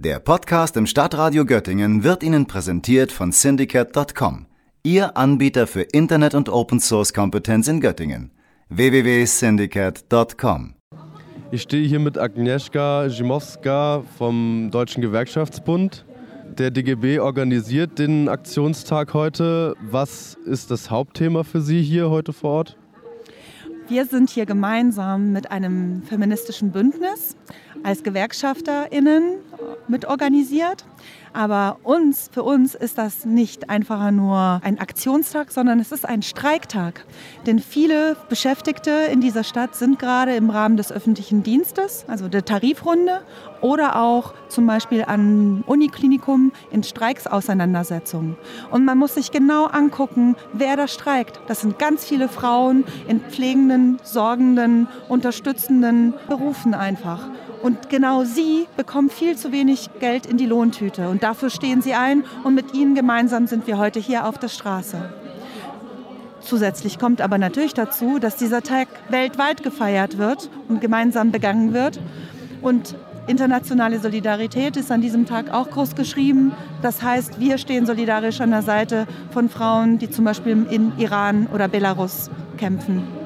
Der Podcast im Stadtradio Göttingen wird Ihnen präsentiert von Syndicate.com, Ihr Anbieter für Internet- und Open-Source-Kompetenz in Göttingen. www.syndicate.com Ich stehe hier mit Agnieszka Zimowska vom Deutschen Gewerkschaftsbund. Der DGB organisiert den Aktionstag heute. Was ist das Hauptthema für Sie hier heute vor Ort? Wir sind hier gemeinsam mit einem feministischen Bündnis als GewerkschafterInnen mit organisiert. Aber uns, für uns ist das nicht einfach nur ein Aktionstag, sondern es ist ein Streiktag. Denn viele Beschäftigte in dieser Stadt sind gerade im Rahmen des öffentlichen Dienstes, also der Tarifrunde, oder auch zum Beispiel an Uniklinikum in Streiksauseinandersetzungen. Und man muss sich genau angucken, wer da streikt. Das sind ganz viele Frauen in pflegenden, sorgenden, unterstützenden Berufen einfach. Und genau sie bekommen viel zu wenig Geld in die Lohntüte. Und dafür stehen sie ein. Und mit ihnen gemeinsam sind wir heute hier auf der Straße. Zusätzlich kommt aber natürlich dazu, dass dieser Tag weltweit gefeiert wird und gemeinsam begangen wird. Und internationale Solidarität ist an diesem Tag auch groß geschrieben. Das heißt, wir stehen solidarisch an der Seite von Frauen, die zum Beispiel in Iran oder Belarus kämpfen.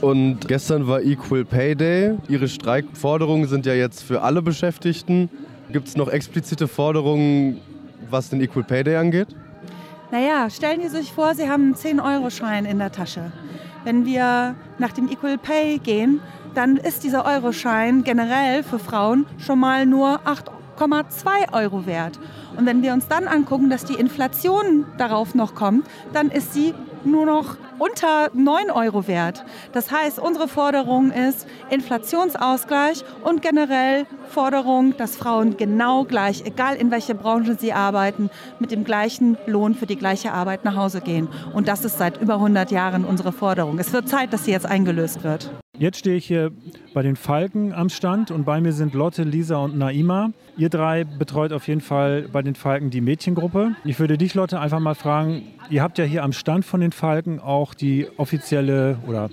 Und gestern war Equal Pay Day. Ihre Streikforderungen sind ja jetzt für alle Beschäftigten. Gibt es noch explizite Forderungen, was den Equal Pay Day angeht? Naja, stellen Sie sich vor, Sie haben einen 10-Euro-Schein in der Tasche. Wenn wir nach dem Equal Pay gehen, dann ist dieser Euroschein generell für Frauen schon mal nur 8,2 Euro wert. Und wenn wir uns dann angucken, dass die Inflation darauf noch kommt, dann ist sie nur noch unter 9 Euro wert. Das heißt, unsere Forderung ist Inflationsausgleich und generell Forderung, dass Frauen genau gleich, egal in welcher Branche sie arbeiten, mit dem gleichen Lohn für die gleiche Arbeit nach Hause gehen. Und das ist seit über 100 Jahren unsere Forderung. Es wird Zeit, dass sie jetzt eingelöst wird. Jetzt stehe ich hier bei den Falken am Stand und bei mir sind Lotte, Lisa und Naima. Ihr drei betreut auf jeden Fall bei den Falken die Mädchengruppe. Ich würde dich, Lotte, einfach mal fragen, ihr habt ja hier am Stand von den Falken auch die offizielle oder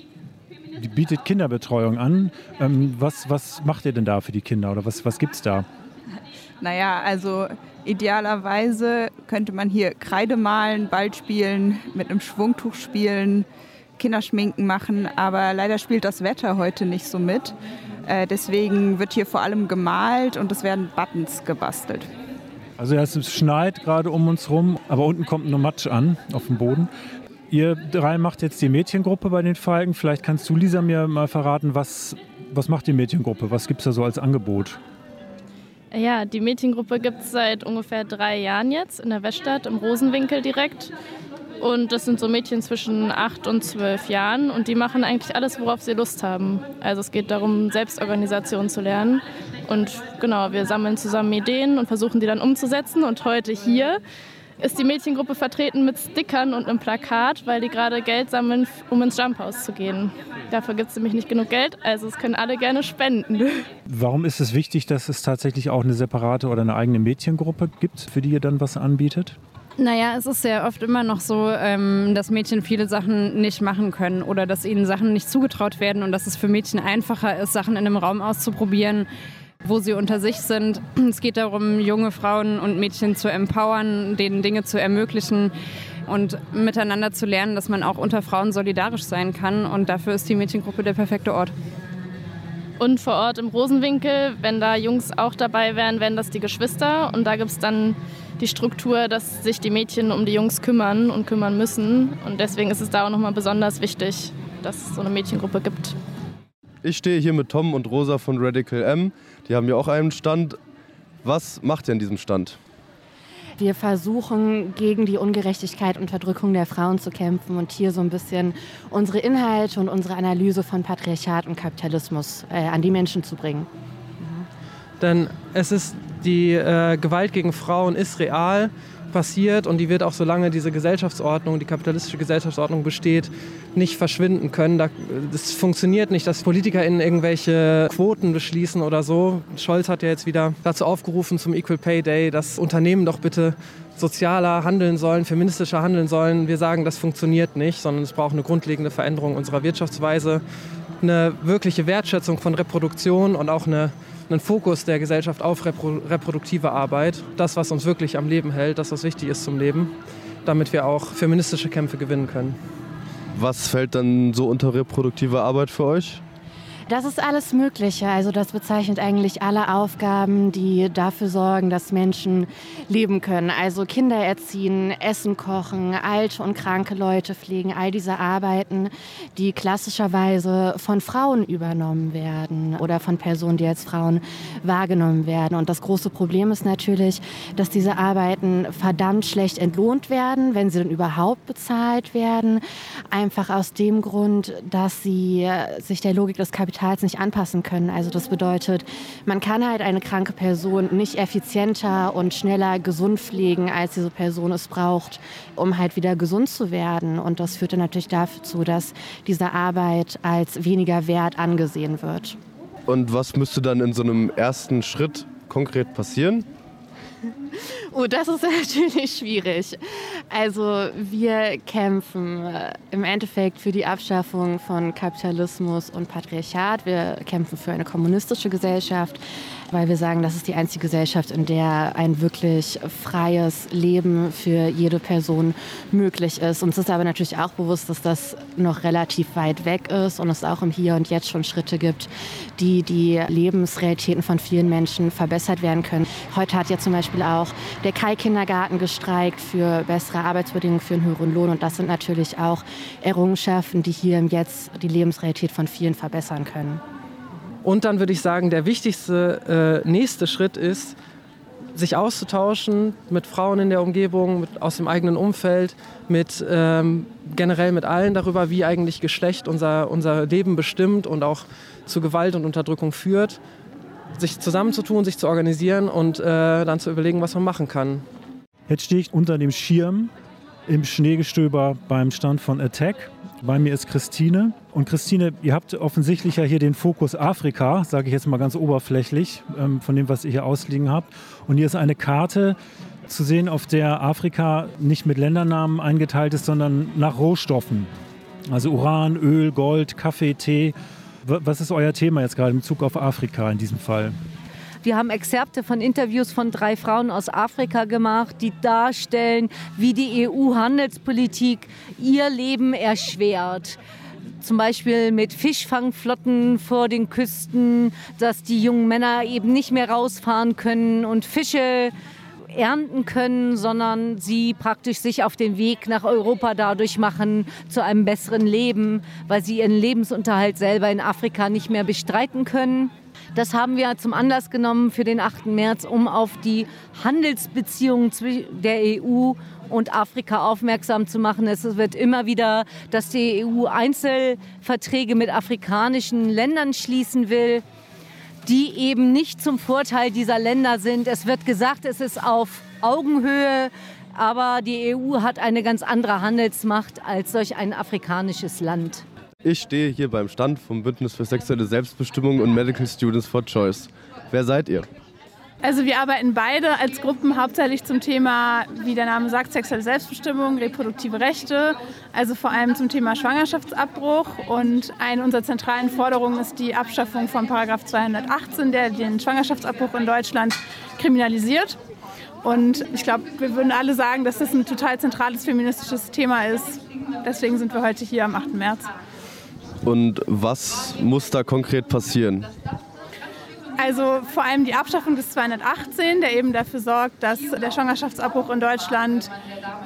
die bietet Kinderbetreuung an. Ähm, was, was macht ihr denn da für die Kinder oder was, was gibt es da? Naja, also idealerweise könnte man hier Kreide malen, Ball spielen, mit einem Schwungtuch spielen, Kinderschminken machen, aber leider spielt das Wetter heute nicht so mit. Äh, deswegen wird hier vor allem gemalt und es werden Buttons gebastelt. Also es schneit gerade um uns rum, aber unten kommt nur Matsch an auf dem Boden. Ihr drei macht jetzt die Mädchengruppe bei den Falken. Vielleicht kannst du, Lisa, mir mal verraten, was, was macht die Mädchengruppe? Was gibt es da so als Angebot? Ja, die Mädchengruppe gibt es seit ungefähr drei Jahren jetzt in der Weststadt, im Rosenwinkel direkt. Und das sind so Mädchen zwischen acht und zwölf Jahren und die machen eigentlich alles, worauf sie Lust haben. Also es geht darum, Selbstorganisation zu lernen. Und genau, wir sammeln zusammen Ideen und versuchen die dann umzusetzen. Und heute hier ist die Mädchengruppe vertreten mit Stickern und einem Plakat, weil die gerade Geld sammeln, um ins Jumphaus zu gehen. Dafür gibt es nämlich nicht genug Geld, also es können alle gerne spenden. Warum ist es wichtig, dass es tatsächlich auch eine separate oder eine eigene Mädchengruppe gibt, für die ihr dann was anbietet? Naja, es ist sehr oft immer noch so, ähm, dass Mädchen viele Sachen nicht machen können oder dass ihnen Sachen nicht zugetraut werden und dass es für Mädchen einfacher ist, Sachen in einem Raum auszuprobieren, wo sie unter sich sind. Es geht darum, junge Frauen und Mädchen zu empowern, denen Dinge zu ermöglichen und miteinander zu lernen, dass man auch unter Frauen solidarisch sein kann. Und dafür ist die Mädchengruppe der perfekte Ort. Und vor Ort im Rosenwinkel, wenn da Jungs auch dabei wären, wären das die Geschwister. Und da gibt es dann die Struktur, dass sich die Mädchen um die Jungs kümmern und kümmern müssen. Und deswegen ist es da auch nochmal besonders wichtig, dass es so eine Mädchengruppe gibt. Ich stehe hier mit Tom und Rosa von Radical M. Die haben ja auch einen Stand. Was macht ihr an diesem Stand? Wir versuchen gegen die Ungerechtigkeit und Unterdrückung der Frauen zu kämpfen und hier so ein bisschen unsere Inhalte und unsere Analyse von Patriarchat und Kapitalismus äh, an die Menschen zu bringen. Denn es ist die äh, Gewalt gegen Frauen ist real passiert und die wird auch solange diese Gesellschaftsordnung, die kapitalistische Gesellschaftsordnung besteht, nicht verschwinden können. Das funktioniert nicht, dass PolitikerInnen irgendwelche Quoten beschließen oder so. Scholz hat ja jetzt wieder dazu aufgerufen zum Equal Pay Day, dass Unternehmen doch bitte sozialer handeln sollen, feministischer handeln sollen. Wir sagen, das funktioniert nicht, sondern es braucht eine grundlegende Veränderung unserer Wirtschaftsweise, eine wirkliche Wertschätzung von Reproduktion und auch eine einen Fokus der Gesellschaft auf reproduktive Arbeit, das, was uns wirklich am Leben hält, das, was wichtig ist zum Leben, damit wir auch feministische Kämpfe gewinnen können. Was fällt dann so unter reproduktive Arbeit für euch? Das ist alles Mögliche. Also das bezeichnet eigentlich alle Aufgaben, die dafür sorgen, dass Menschen leben können. Also Kinder erziehen, Essen kochen, alte und kranke Leute pflegen, all diese Arbeiten, die klassischerweise von Frauen übernommen werden oder von Personen, die als Frauen wahrgenommen werden. Und das große Problem ist natürlich, dass diese Arbeiten verdammt schlecht entlohnt werden, wenn sie denn überhaupt bezahlt werden. Einfach aus dem Grund, dass sie sich der Logik des Kapitals Kapitals nicht anpassen können. Also das bedeutet, man kann halt eine kranke Person nicht effizienter und schneller gesund pflegen, als diese Person es braucht, um halt wieder gesund zu werden. Und das führt dann natürlich dazu, dass diese Arbeit als weniger wert angesehen wird. Und was müsste dann in so einem ersten Schritt konkret passieren? Oh, das ist natürlich schwierig. Also wir kämpfen äh, im Endeffekt für die Abschaffung von Kapitalismus und Patriarchat. Wir kämpfen für eine kommunistische Gesellschaft weil wir sagen, das ist die einzige Gesellschaft, in der ein wirklich freies Leben für jede Person möglich ist. Uns ist aber natürlich auch bewusst, dass das noch relativ weit weg ist und es auch im Hier und Jetzt schon Schritte gibt, die die Lebensrealitäten von vielen Menschen verbessert werden können. Heute hat ja zum Beispiel auch der Kai-Kindergarten gestreikt für bessere Arbeitsbedingungen für einen höheren Lohn und das sind natürlich auch Errungenschaften, die hier im Jetzt die Lebensrealität von vielen verbessern können. Und dann würde ich sagen, der wichtigste äh, nächste Schritt ist, sich auszutauschen mit Frauen in der Umgebung, mit, aus dem eigenen Umfeld, mit ähm, generell mit allen darüber, wie eigentlich Geschlecht unser, unser Leben bestimmt und auch zu Gewalt und Unterdrückung führt. Sich zusammenzutun, sich zu organisieren und äh, dann zu überlegen, was man machen kann. Jetzt stehe ich unter dem Schirm im Schneegestöber beim Stand von Attack. Bei mir ist Christine. Und Christine, ihr habt offensichtlich ja hier den Fokus Afrika, sage ich jetzt mal ganz oberflächlich, ähm, von dem, was ihr hier ausliegen habt. Und hier ist eine Karte zu sehen, auf der Afrika nicht mit Ländernamen eingeteilt ist, sondern nach Rohstoffen. Also Uran, Öl, Gold, Kaffee, Tee. Was ist euer Thema jetzt gerade im Bezug auf Afrika in diesem Fall? Wir haben Exzerpte von Interviews von drei Frauen aus Afrika gemacht, die darstellen, wie die EU-Handelspolitik ihr Leben erschwert zum Beispiel mit Fischfangflotten vor den Küsten, dass die jungen Männer eben nicht mehr rausfahren können und Fische ernten können, sondern sie praktisch sich auf den Weg nach Europa dadurch machen zu einem besseren Leben, weil sie ihren Lebensunterhalt selber in Afrika nicht mehr bestreiten können. Das haben wir zum Anlass genommen für den 8. März, um auf die Handelsbeziehungen der EU und Afrika aufmerksam zu machen. Es wird immer wieder, dass die EU Einzelverträge mit afrikanischen Ländern schließen will, die eben nicht zum Vorteil dieser Länder sind. Es wird gesagt, es ist auf Augenhöhe, aber die EU hat eine ganz andere Handelsmacht als solch ein afrikanisches Land. Ich stehe hier beim Stand vom Bündnis für sexuelle Selbstbestimmung und Medical Students for Choice. Wer seid ihr? Also wir arbeiten beide als Gruppen hauptsächlich zum Thema, wie der Name sagt, sexuelle Selbstbestimmung, reproduktive Rechte, also vor allem zum Thema Schwangerschaftsabbruch. Und eine unserer zentralen Forderungen ist die Abschaffung von Paragraph 218, der den Schwangerschaftsabbruch in Deutschland kriminalisiert. Und ich glaube, wir würden alle sagen, dass das ein total zentrales feministisches Thema ist. Deswegen sind wir heute hier am 8. März. Und was muss da konkret passieren? Also vor allem die Abschaffung des 218, der eben dafür sorgt, dass der Schwangerschaftsabbruch in Deutschland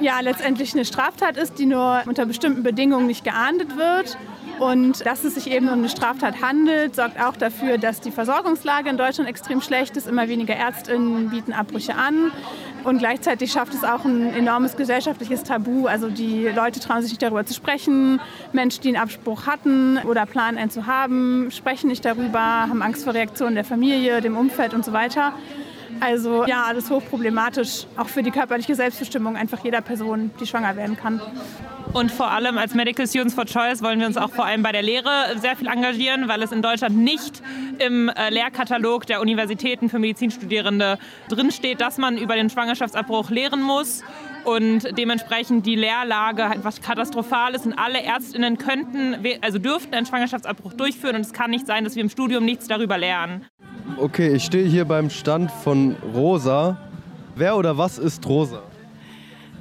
ja letztendlich eine Straftat ist, die nur unter bestimmten Bedingungen nicht geahndet wird. Und dass es sich eben um eine Straftat handelt, sorgt auch dafür, dass die Versorgungslage in Deutschland extrem schlecht ist. Immer weniger Ärztinnen bieten Abbrüche an. Und gleichzeitig schafft es auch ein enormes gesellschaftliches Tabu. Also die Leute trauen sich nicht darüber zu sprechen. Menschen, die einen Abspruch hatten oder planen, einen zu haben, sprechen nicht darüber, haben Angst vor Reaktionen der Familie, dem Umfeld und so weiter. Also ja, alles hochproblematisch, auch für die körperliche Selbstbestimmung einfach jeder Person, die schwanger werden kann. Und vor allem als Medical Students for Choice wollen wir uns auch vor allem bei der Lehre sehr viel engagieren, weil es in Deutschland nicht im äh, Lehrkatalog der Universitäten für Medizinstudierende drinsteht, dass man über den Schwangerschaftsabbruch lehren muss und dementsprechend die Lehrlage etwas katastrophal ist und alle Ärztinnen könnten, also dürften einen Schwangerschaftsabbruch durchführen und es kann nicht sein, dass wir im Studium nichts darüber lernen. Okay, ich stehe hier beim Stand von Rosa. Wer oder was ist Rosa?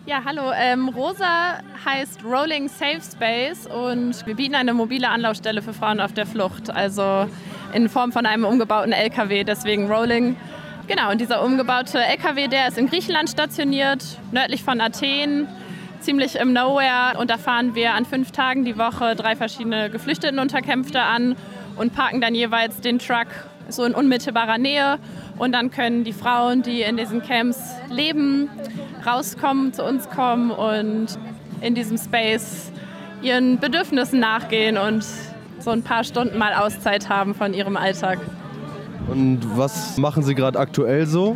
Ja, hallo. Ähm, Rosa heißt Rolling Safe Space und wir bieten eine mobile Anlaufstelle für Frauen auf der Flucht, also in Form von einem umgebauten LKW, deswegen Rolling. Genau, und dieser umgebaute LKW, der ist in Griechenland stationiert, nördlich von Athen, ziemlich im Nowhere. Und da fahren wir an fünf Tagen die Woche drei verschiedene Geflüchtetenunterkünfte an und parken dann jeweils den Truck so in unmittelbarer Nähe. Und dann können die Frauen, die in diesen Camps leben, rauskommen, zu uns kommen und in diesem Space ihren Bedürfnissen nachgehen und so ein paar Stunden mal Auszeit haben von ihrem Alltag. Und was machen Sie gerade aktuell so?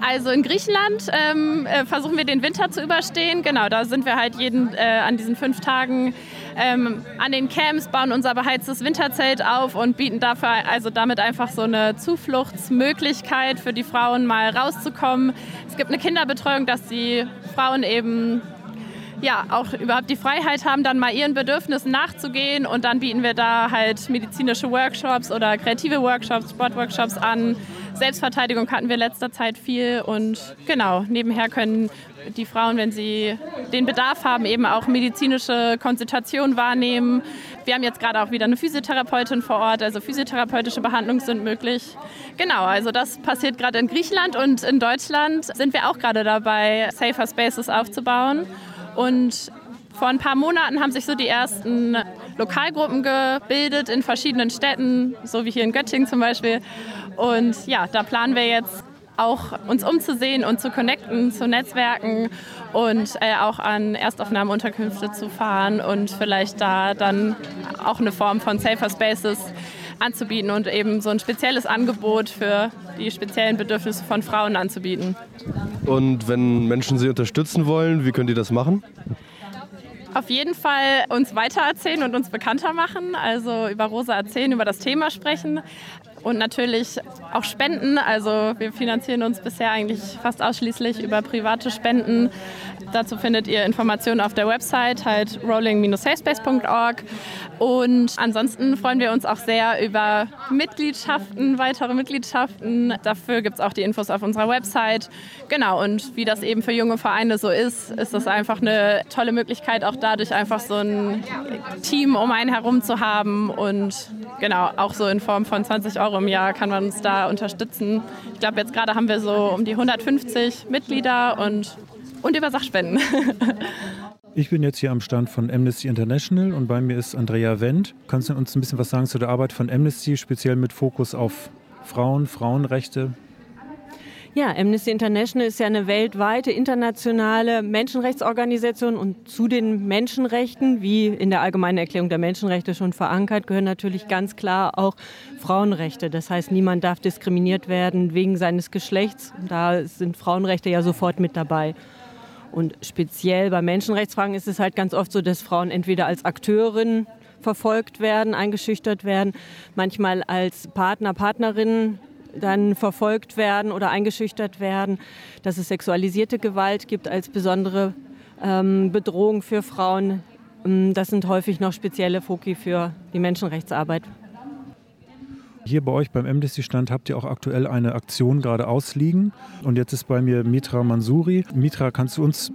Also in Griechenland ähm, äh, versuchen wir den Winter zu überstehen. Genau, da sind wir halt jeden äh, an diesen fünf Tagen ähm, an den Camps, bauen unser beheiztes Winterzelt auf und bieten dafür also damit einfach so eine Zufluchtsmöglichkeit für die Frauen mal rauszukommen. Es gibt eine Kinderbetreuung, dass die Frauen eben ja, auch überhaupt die Freiheit haben, dann mal ihren Bedürfnissen nachzugehen. Und dann bieten wir da halt medizinische Workshops oder kreative Workshops, Sportworkshops an. Selbstverteidigung hatten wir letzter Zeit viel. Und genau, nebenher können die Frauen, wenn sie den Bedarf haben, eben auch medizinische Konsultationen wahrnehmen. Wir haben jetzt gerade auch wieder eine Physiotherapeutin vor Ort, also physiotherapeutische Behandlungen sind möglich. Genau, also das passiert gerade in Griechenland und in Deutschland sind wir auch gerade dabei, Safer Spaces aufzubauen. Und vor ein paar Monaten haben sich so die ersten Lokalgruppen gebildet in verschiedenen Städten, so wie hier in Göttingen zum Beispiel. Und ja, da planen wir jetzt auch uns umzusehen und zu connecten, zu Netzwerken und äh, auch an Erstaufnahmeunterkünfte zu fahren und vielleicht da dann auch eine Form von Safer Spaces anzubieten und eben so ein spezielles Angebot für die speziellen Bedürfnisse von Frauen anzubieten. Und wenn Menschen Sie unterstützen wollen, wie können die das machen? Auf jeden Fall uns weitererzählen und uns bekannter machen, also über Rosa erzählen, über das Thema sprechen und natürlich auch Spenden. Also wir finanzieren uns bisher eigentlich fast ausschließlich über private Spenden. Dazu findet ihr Informationen auf der Website, halt rolling-safespace.org. Und ansonsten freuen wir uns auch sehr über Mitgliedschaften, weitere Mitgliedschaften. Dafür gibt es auch die Infos auf unserer Website. Genau, und wie das eben für junge Vereine so ist, ist das einfach eine tolle Möglichkeit, auch dadurch einfach so ein Team um einen herum zu haben. Und genau, auch so in Form von 20 Euro im Jahr kann man uns da unterstützen. Ich glaube, jetzt gerade haben wir so um die 150 Mitglieder und, und über Sachspenden. Ich bin jetzt hier am Stand von Amnesty International und bei mir ist Andrea Wendt. Kannst du uns ein bisschen was sagen zu der Arbeit von Amnesty, speziell mit Fokus auf Frauen, Frauenrechte? Ja, Amnesty International ist ja eine weltweite internationale Menschenrechtsorganisation und zu den Menschenrechten, wie in der Allgemeinen Erklärung der Menschenrechte schon verankert, gehören natürlich ganz klar auch Frauenrechte. Das heißt, niemand darf diskriminiert werden wegen seines Geschlechts. Da sind Frauenrechte ja sofort mit dabei. Und speziell bei Menschenrechtsfragen ist es halt ganz oft so, dass Frauen entweder als Akteurin verfolgt werden, eingeschüchtert werden, manchmal als Partner, Partnerinnen dann verfolgt werden oder eingeschüchtert werden, dass es sexualisierte Gewalt gibt als besondere ähm, Bedrohung für Frauen. Ähm, das sind häufig noch spezielle Foki für die Menschenrechtsarbeit. Hier bei euch beim Amnesty-Stand habt ihr auch aktuell eine Aktion gerade ausliegen. Und jetzt ist bei mir Mitra Mansuri. Mitra, kannst du uns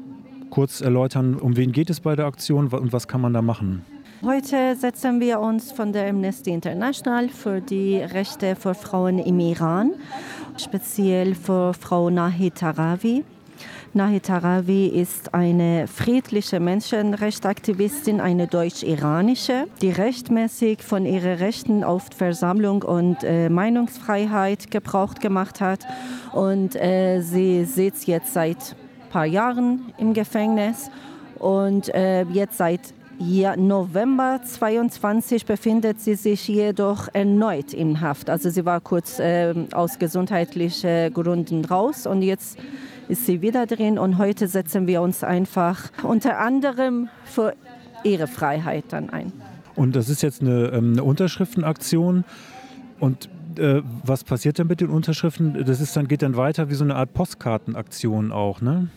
kurz erläutern, um wen geht es bei der Aktion und was kann man da machen? Heute setzen wir uns von der Amnesty International für die Rechte für Frauen im Iran, speziell für Frau Nahi Tarawi. Nahi Tarawi ist eine friedliche Menschenrechtsaktivistin, eine deutsch-iranische, die rechtmäßig von ihren Rechten auf Versammlung und äh, Meinungsfreiheit Gebrauch gemacht hat. Und äh, sie sitzt jetzt seit ein paar Jahren im Gefängnis und äh, jetzt seit ja, November 22 befindet sie sich jedoch erneut in Haft. Also sie war kurz äh, aus gesundheitlichen Gründen raus und jetzt ist sie wieder drin und heute setzen wir uns einfach unter anderem für ihre Freiheit dann ein. Und das ist jetzt eine, ähm, eine Unterschriftenaktion und äh, was passiert denn mit den Unterschriften? Das ist dann, geht dann weiter wie so eine Art Postkartenaktion auch, ne?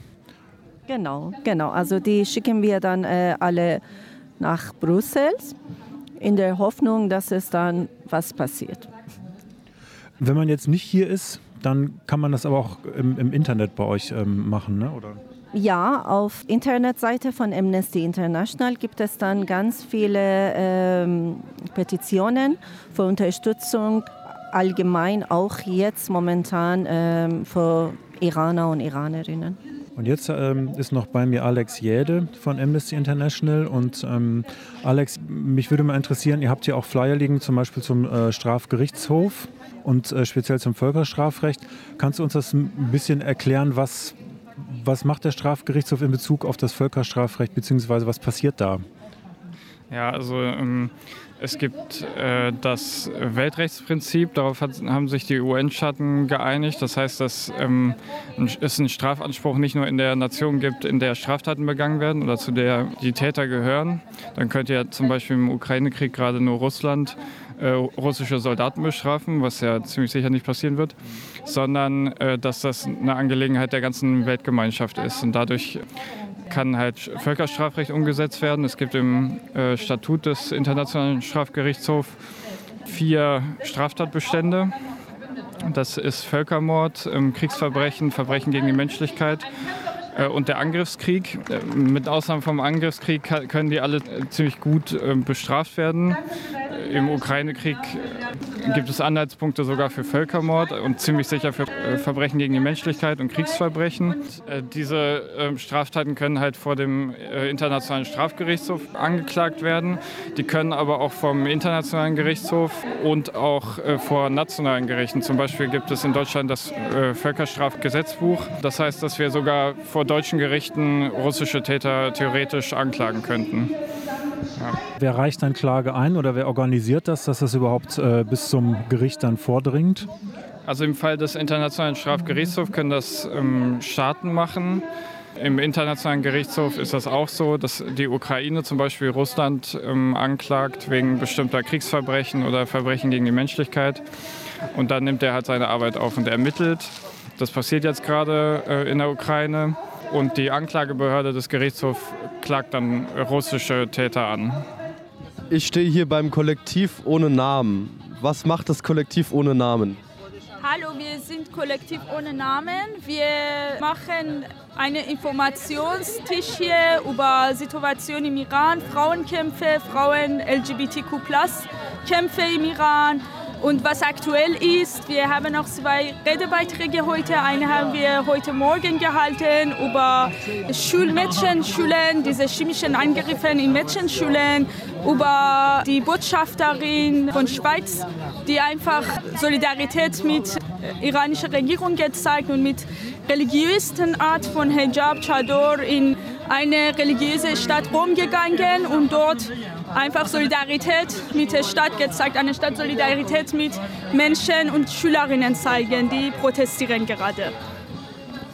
Genau, genau. Also die schicken wir dann äh, alle nach Brüssel in der Hoffnung, dass es dann was passiert. Wenn man jetzt nicht hier ist, dann kann man das aber auch im, im Internet bei euch ähm, machen, ne? oder? Ja, auf Internetseite von Amnesty International gibt es dann ganz viele ähm, Petitionen für Unterstützung allgemein, auch jetzt momentan ähm, für Iraner und Iranerinnen. Und jetzt ähm, ist noch bei mir Alex Jäde von Amnesty International. Und ähm, Alex, mich würde mal interessieren, ihr habt hier auch Flyer liegen, zum Beispiel zum äh, Strafgerichtshof und äh, speziell zum Völkerstrafrecht. Kannst du uns das ein bisschen erklären, was, was macht der Strafgerichtshof in Bezug auf das Völkerstrafrecht, beziehungsweise was passiert da? Ja, also ähm, es gibt äh, das Weltrechtsprinzip, darauf hat, haben sich die UN-Schatten geeinigt. Das heißt, dass ähm, es einen Strafanspruch nicht nur in der Nation gibt, in der Straftaten begangen werden oder zu der die Täter gehören. Dann könnte ja zum Beispiel im Ukraine-Krieg gerade nur Russland äh, russische Soldaten bestrafen, was ja ziemlich sicher nicht passieren wird, sondern äh, dass das eine Angelegenheit der ganzen Weltgemeinschaft ist. Und dadurch kann halt Völkerstrafrecht umgesetzt werden. Es gibt im äh, Statut des Internationalen Strafgerichtshofs vier Straftatbestände. Das ist Völkermord, ähm, Kriegsverbrechen, Verbrechen gegen die Menschlichkeit äh, und der Angriffskrieg. Äh, mit Ausnahme vom Angriffskrieg können die alle äh, ziemlich gut ähm, bestraft werden. Im Ukraine-Krieg gibt es Anhaltspunkte sogar für Völkermord und ziemlich sicher für äh, Verbrechen gegen die Menschlichkeit und Kriegsverbrechen. Äh, diese ähm, Straftaten können halt vor dem äh, Internationalen Strafgerichtshof angeklagt werden. Die können aber auch vom Internationalen Gerichtshof und auch vor nationalen Gerichten. Zum Beispiel gibt es in Deutschland das Völkerstrafgesetzbuch. Das heißt, dass wir sogar vor deutschen Gerichten russische Täter theoretisch anklagen könnten. Ja. Wer reicht dann Klage ein oder wer organisiert das, dass das überhaupt äh, bis zum Gericht dann vordringt? Also im Fall des Internationalen Strafgerichtshofs können das ähm, Staaten machen. Im Internationalen Gerichtshof ist das auch so, dass die Ukraine zum Beispiel Russland ähm, anklagt wegen bestimmter Kriegsverbrechen oder Verbrechen gegen die Menschlichkeit. Und dann nimmt er halt seine Arbeit auf und ermittelt. Das passiert jetzt gerade äh, in der Ukraine. Und die Anklagebehörde des Gerichtshofs klagt dann russische Täter an. Ich stehe hier beim Kollektiv ohne Namen. Was macht das Kollektiv ohne Namen? Hallo, wir sind Kollektiv ohne Namen. Wir machen einen Informationstisch hier über Situation im Iran, Frauenkämpfe, Frauen LGBTQ+-Kämpfe im Iran, und was aktuell ist, wir haben noch zwei Redebeiträge heute. Eine haben wir heute Morgen gehalten über Schulmädchenschulen, diese chemischen Angriffe in Mädchenschulen, über die Botschafterin von Schweiz, die einfach Solidarität mit der iranischen Regierung gezeigt und mit religiösen Art von Hijab, Chador in eine religiöse Stadt Rom gegangen und dort einfach Solidarität mit der Stadt gezeigt, eine Stadt Solidarität mit Menschen und Schülerinnen zeigen, die protestieren gerade.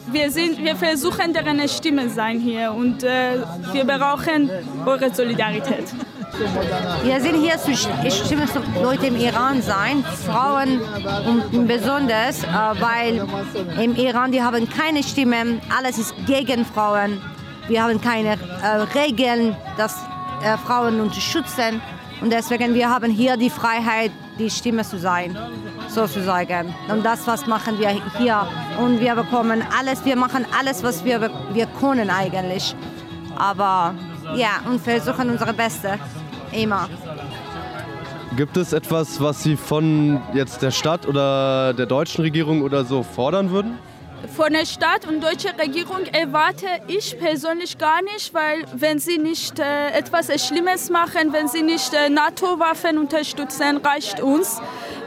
Wir, sind, wir versuchen deren Stimme sein hier und äh, wir brauchen eure Solidarität. Wir sind hier zu Stimmen Leute im Iran sein, Frauen besonders, äh, weil im Iran die haben keine Stimme, alles ist gegen Frauen. Wir haben keine äh, Regeln, dass äh, Frauen unterstützen. Und deswegen wir haben hier die Freiheit, die Stimme zu sein, sozusagen. Und das, was machen wir hier. Und wir bekommen alles, wir machen alles, was wir, wir können eigentlich. Aber ja, und versuchen unsere Beste, immer. Gibt es etwas, was Sie von jetzt der Stadt oder der deutschen Regierung oder so fordern würden? Von der Stadt und deutschen Regierung erwarte ich persönlich gar nicht, weil wenn sie nicht äh, etwas Schlimmes machen, wenn sie nicht äh, NATO-Waffen unterstützen, reicht uns.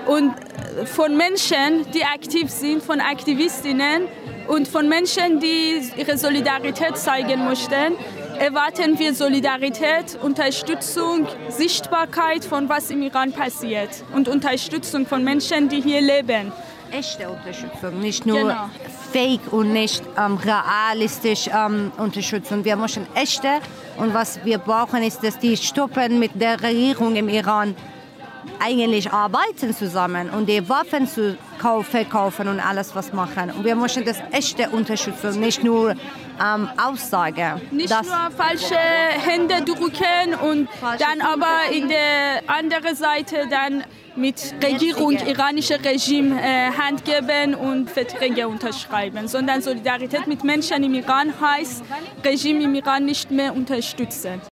Und äh, von Menschen, die aktiv sind, von Aktivistinnen und von Menschen, die ihre Solidarität zeigen möchten, erwarten wir Solidarität, Unterstützung, Sichtbarkeit von was im Iran passiert und Unterstützung von Menschen, die hier leben echte Unterstützung, nicht nur genau. fake und nicht ähm, realistisch ähm, Unterstützung. Wir möchten echte und was wir brauchen ist, dass die stoppen mit der Regierung im Iran eigentlich arbeiten zusammen und die Waffen zu kauf, verkaufen und alles was machen. Und wir möchten das echte unterstützen, nicht nur ähm, Aussagen. Nicht nur falsche Hände drücken und dann aber in der anderen Seite dann mit Regierung, iranische Regime äh, Hand geben und Verträge unterschreiben, sondern Solidarität mit Menschen im Iran heißt, Regime im Iran nicht mehr unterstützen.